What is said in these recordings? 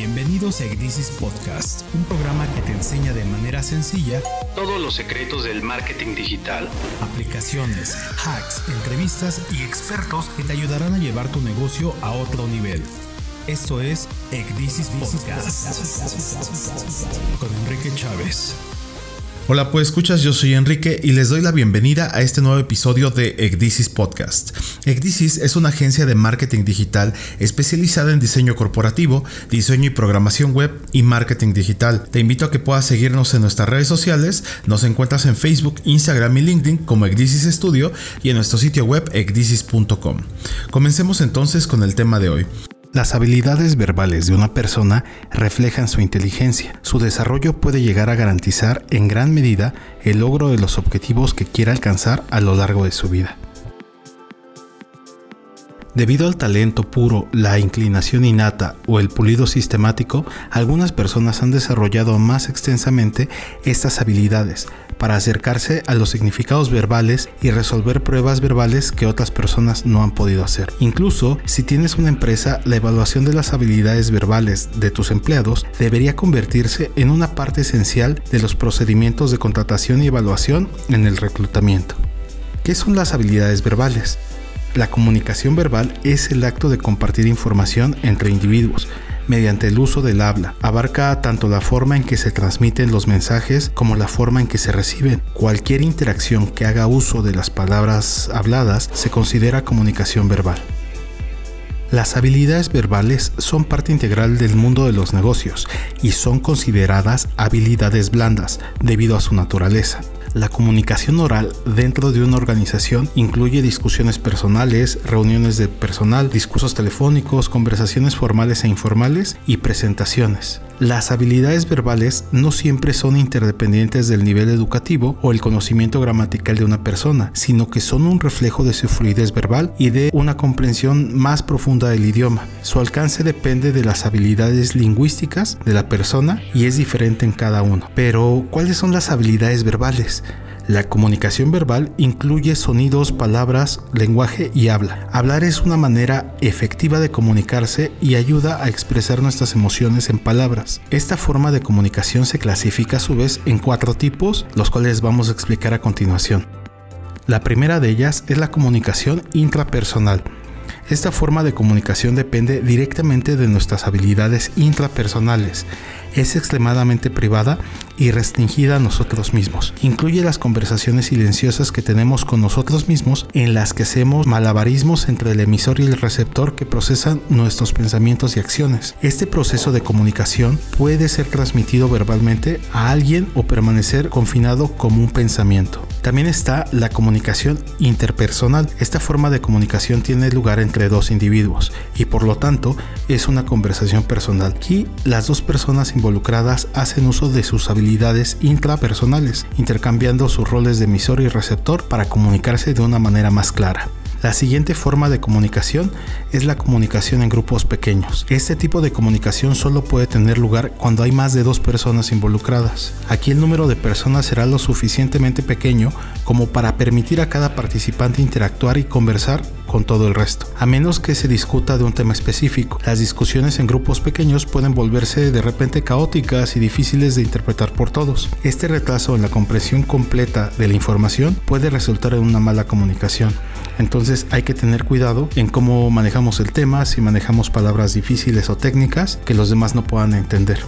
Bienvenidos a Egdisis Podcast, un programa que te enseña de manera sencilla todos los secretos del marketing digital, aplicaciones, hacks, entrevistas y expertos que te ayudarán a llevar tu negocio a otro nivel. Esto es Egdisis Podcast con Enrique Chávez. Hola, pues escuchas, yo soy Enrique y les doy la bienvenida a este nuevo episodio de Egdisis Podcast. Egdisis es una agencia de marketing digital especializada en diseño corporativo, diseño y programación web y marketing digital. Te invito a que puedas seguirnos en nuestras redes sociales. Nos encuentras en Facebook, Instagram y LinkedIn como Egdisis Studio y en nuestro sitio web egdisis.com. Comencemos entonces con el tema de hoy. Las habilidades verbales de una persona reflejan su inteligencia. Su desarrollo puede llegar a garantizar en gran medida el logro de los objetivos que quiera alcanzar a lo largo de su vida. Debido al talento puro, la inclinación innata o el pulido sistemático, algunas personas han desarrollado más extensamente estas habilidades para acercarse a los significados verbales y resolver pruebas verbales que otras personas no han podido hacer. Incluso si tienes una empresa, la evaluación de las habilidades verbales de tus empleados debería convertirse en una parte esencial de los procedimientos de contratación y evaluación en el reclutamiento. ¿Qué son las habilidades verbales? La comunicación verbal es el acto de compartir información entre individuos mediante el uso del habla. Abarca tanto la forma en que se transmiten los mensajes como la forma en que se reciben. Cualquier interacción que haga uso de las palabras habladas se considera comunicación verbal. Las habilidades verbales son parte integral del mundo de los negocios y son consideradas habilidades blandas debido a su naturaleza. La comunicación oral dentro de una organización incluye discusiones personales, reuniones de personal, discursos telefónicos, conversaciones formales e informales y presentaciones. Las habilidades verbales no siempre son interdependientes del nivel educativo o el conocimiento gramatical de una persona, sino que son un reflejo de su fluidez verbal y de una comprensión más profunda del idioma. Su alcance depende de las habilidades lingüísticas de la persona y es diferente en cada uno. Pero, ¿cuáles son las habilidades verbales? La comunicación verbal incluye sonidos, palabras, lenguaje y habla. Hablar es una manera efectiva de comunicarse y ayuda a expresar nuestras emociones en palabras. Esta forma de comunicación se clasifica a su vez en cuatro tipos, los cuales vamos a explicar a continuación. La primera de ellas es la comunicación intrapersonal. Esta forma de comunicación depende directamente de nuestras habilidades intrapersonales es extremadamente privada y restringida a nosotros mismos. Incluye las conversaciones silenciosas que tenemos con nosotros mismos en las que hacemos malabarismos entre el emisor y el receptor que procesan nuestros pensamientos y acciones. Este proceso de comunicación puede ser transmitido verbalmente a alguien o permanecer confinado como un pensamiento. También está la comunicación interpersonal. Esta forma de comunicación tiene lugar entre dos individuos y por lo tanto es una conversación personal. Aquí las dos personas involucradas hacen uso de sus habilidades intrapersonales, intercambiando sus roles de emisor y receptor para comunicarse de una manera más clara. La siguiente forma de comunicación es la comunicación en grupos pequeños. Este tipo de comunicación solo puede tener lugar cuando hay más de dos personas involucradas. Aquí el número de personas será lo suficientemente pequeño como para permitir a cada participante interactuar y conversar con todo el resto, a menos que se discuta de un tema específico. Las discusiones en grupos pequeños pueden volverse de repente caóticas y difíciles de interpretar por todos. Este retraso en la comprensión completa de la información puede resultar en una mala comunicación. Entonces hay que tener cuidado en cómo manejamos el tema, si manejamos palabras difíciles o técnicas que los demás no puedan entender.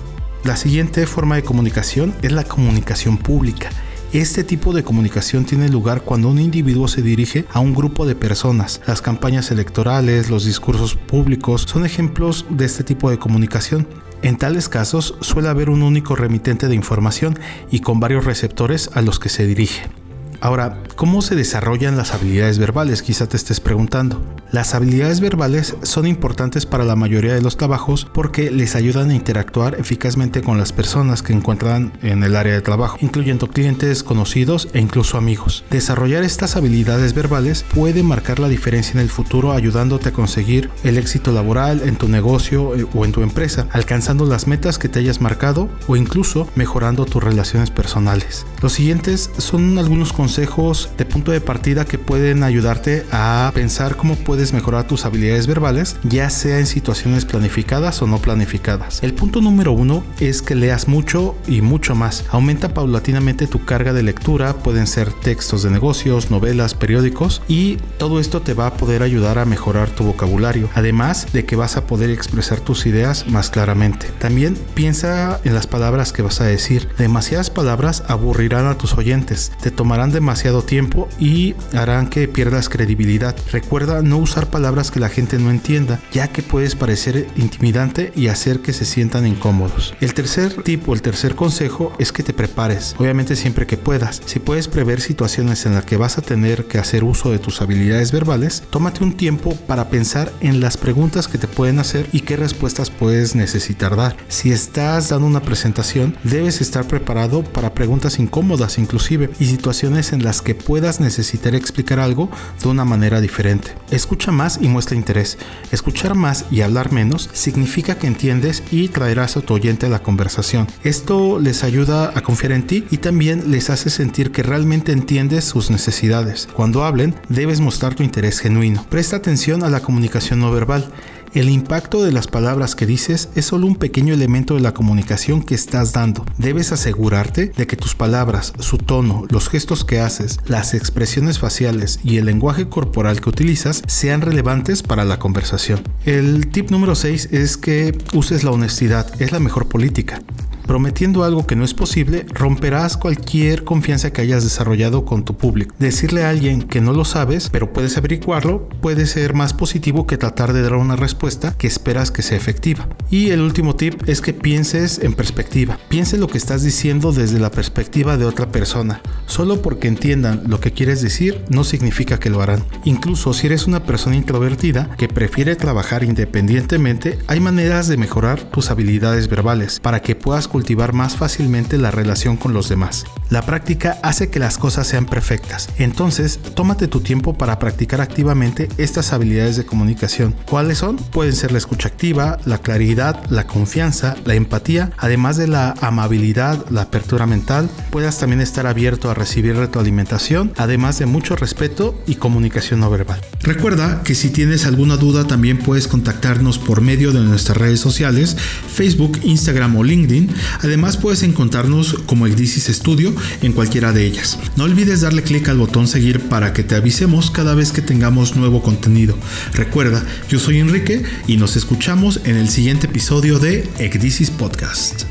La siguiente forma de comunicación es la comunicación pública. Este tipo de comunicación tiene lugar cuando un individuo se dirige a un grupo de personas. Las campañas electorales, los discursos públicos son ejemplos de este tipo de comunicación. En tales casos suele haber un único remitente de información y con varios receptores a los que se dirige. Ahora, ¿cómo se desarrollan las habilidades verbales? Quizá te estés preguntando. Las habilidades verbales son importantes para la mayoría de los trabajos porque les ayudan a interactuar eficazmente con las personas que encuentran en el área de trabajo, incluyendo clientes, conocidos e incluso amigos. Desarrollar estas habilidades verbales puede marcar la diferencia en el futuro ayudándote a conseguir el éxito laboral en tu negocio eh, o en tu empresa, alcanzando las metas que te hayas marcado o incluso mejorando tus relaciones personales. Los siguientes son algunos conceptos consejos de punto de partida que pueden ayudarte a pensar cómo puedes mejorar tus habilidades verbales, ya sea en situaciones planificadas o no planificadas. El punto número uno es que leas mucho y mucho más. Aumenta paulatinamente tu carga de lectura, pueden ser textos de negocios, novelas, periódicos y todo esto te va a poder ayudar a mejorar tu vocabulario, además de que vas a poder expresar tus ideas más claramente. También piensa en las palabras que vas a decir. Demasiadas palabras aburrirán a tus oyentes, te tomarán demasiado tiempo y harán que pierdas credibilidad. Recuerda no usar palabras que la gente no entienda, ya que puedes parecer intimidante y hacer que se sientan incómodos. El tercer tip o el tercer consejo es que te prepares, obviamente siempre que puedas. Si puedes prever situaciones en las que vas a tener que hacer uso de tus habilidades verbales, tómate un tiempo para pensar en las preguntas que te pueden hacer y qué respuestas puedes necesitar dar. Si estás dando una presentación, debes estar preparado para preguntas incómodas inclusive y situaciones en las que puedas necesitar explicar algo de una manera diferente. Escucha más y muestra interés. Escuchar más y hablar menos significa que entiendes y traerás a tu oyente a la conversación. Esto les ayuda a confiar en ti y también les hace sentir que realmente entiendes sus necesidades. Cuando hablen, debes mostrar tu interés genuino. Presta atención a la comunicación no verbal. El impacto de las palabras que dices es solo un pequeño elemento de la comunicación que estás dando. Debes asegurarte de que tus palabras, su tono, los gestos que haces, las expresiones faciales y el lenguaje corporal que utilizas sean relevantes para la conversación. El tip número 6 es que uses la honestidad, es la mejor política. Prometiendo algo que no es posible, romperás cualquier confianza que hayas desarrollado con tu público. Decirle a alguien que no lo sabes, pero puedes averiguarlo, puede ser más positivo que tratar de dar una respuesta que esperas que sea efectiva. Y el último tip es que pienses en perspectiva. Piense lo que estás diciendo desde la perspectiva de otra persona. Solo porque entiendan lo que quieres decir no significa que lo harán. Incluso si eres una persona introvertida que prefiere trabajar independientemente, hay maneras de mejorar tus habilidades verbales para que puedas cultivar más fácilmente la relación con los demás. La práctica hace que las cosas sean perfectas. Entonces, tómate tu tiempo para practicar activamente estas habilidades de comunicación. ¿Cuáles son? Pueden ser la escucha activa, la claridad, la confianza, la empatía, además de la amabilidad, la apertura mental. Puedas también estar abierto a recibir retroalimentación, además de mucho respeto y comunicación no verbal. Recuerda que si tienes alguna duda también puedes contactarnos por medio de nuestras redes sociales, Facebook, Instagram o LinkedIn Además puedes encontrarnos como Edisis Studio en cualquiera de ellas. No olvides darle clic al botón seguir para que te avisemos cada vez que tengamos nuevo contenido. Recuerda, yo soy Enrique y nos escuchamos en el siguiente episodio de Ecdisis Podcast.